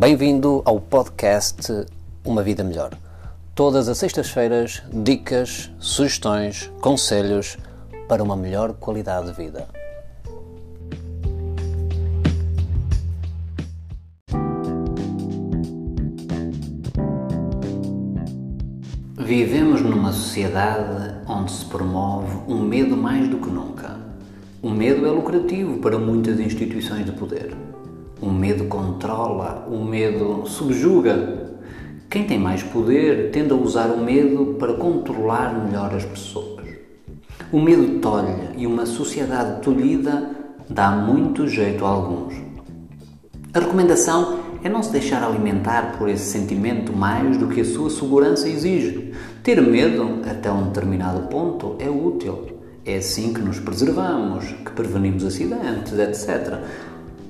Bem-vindo ao podcast Uma Vida Melhor. Todas as sextas-feiras, dicas, sugestões, conselhos para uma melhor qualidade de vida. Vivemos numa sociedade onde se promove um medo mais do que nunca. O medo é lucrativo para muitas instituições de poder. O medo controla, o medo subjuga. Quem tem mais poder tende a usar o medo para controlar melhor as pessoas. O medo tolhe e uma sociedade tolhida dá muito jeito a alguns. A recomendação é não se deixar alimentar por esse sentimento mais do que a sua segurança exige. Ter medo até um determinado ponto é útil. É assim que nos preservamos, que prevenimos acidentes, etc.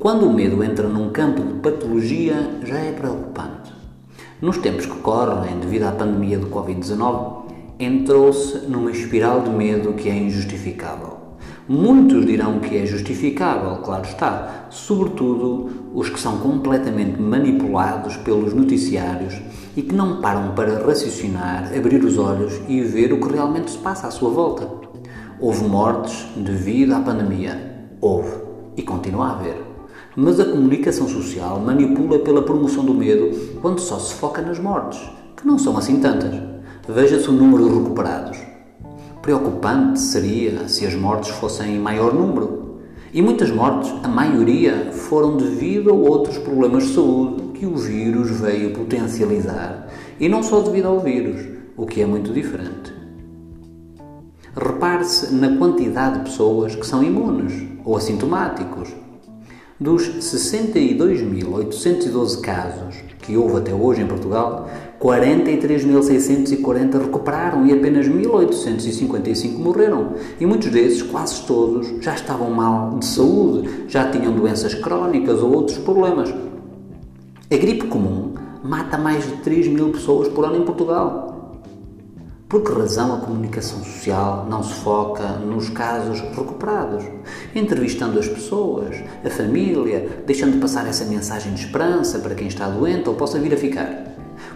Quando o medo entra num campo de patologia, já é preocupante. Nos tempos que correm, devido à pandemia do Covid-19, entrou-se numa espiral de medo que é injustificável. Muitos dirão que é justificável, claro está, sobretudo os que são completamente manipulados pelos noticiários e que não param para raciocinar, abrir os olhos e ver o que realmente se passa à sua volta. Houve mortes devido à pandemia. Houve. E continua a haver. Mas a comunicação social manipula pela promoção do medo quando só se foca nas mortes, que não são assim tantas. Veja-se o número de recuperados Preocupante seria se as mortes fossem em maior número. E muitas mortes, a maioria, foram devido a outros problemas de saúde que o vírus veio potencializar. E não só devido ao vírus, o que é muito diferente. Repare-se na quantidade de pessoas que são imunes ou assintomáticos. Dos 62.812 casos que houve até hoje em Portugal, 43.640 recuperaram e apenas 1.855 morreram. E muitos desses, quase todos, já estavam mal de saúde, já tinham doenças crónicas ou outros problemas. A gripe comum mata mais de 3 mil pessoas por ano em Portugal. Por que razão a comunicação social não se foca nos casos recuperados? Entrevistando as pessoas, a família, deixando de passar essa mensagem de esperança para quem está doente ou possa vir a ficar.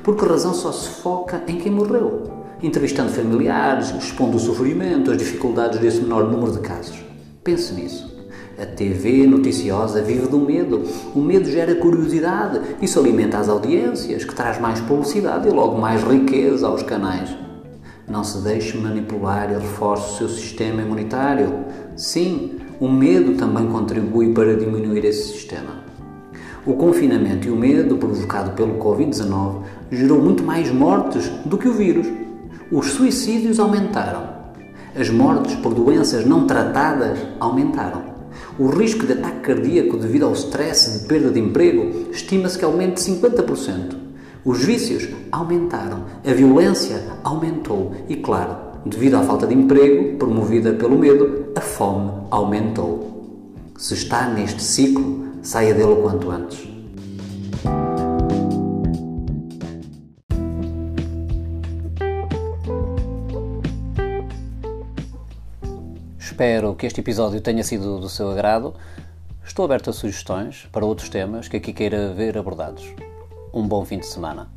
Por que razão só se foca em quem morreu? Entrevistando familiares, expondo o sofrimento, as dificuldades desse menor número de casos. Pense nisso. A TV noticiosa vive do medo. O medo gera curiosidade. Isso alimenta as audiências, que traz mais publicidade e logo mais riqueza aos canais. Não se deixe manipular e reforce o seu sistema imunitário. Sim, o medo também contribui para diminuir esse sistema. O confinamento e o medo provocado pelo Covid-19 gerou muito mais mortes do que o vírus. Os suicídios aumentaram. As mortes por doenças não tratadas aumentaram. O risco de ataque cardíaco devido ao stress de perda de emprego estima-se que aumente 50%. Os vícios aumentaram, a violência aumentou e, claro, devido à falta de emprego promovida pelo medo, a fome aumentou. Se está neste ciclo, saia dele o quanto antes. Espero que este episódio tenha sido do seu agrado. Estou aberto a sugestões para outros temas que aqui queira ver abordados um bom fim de semana.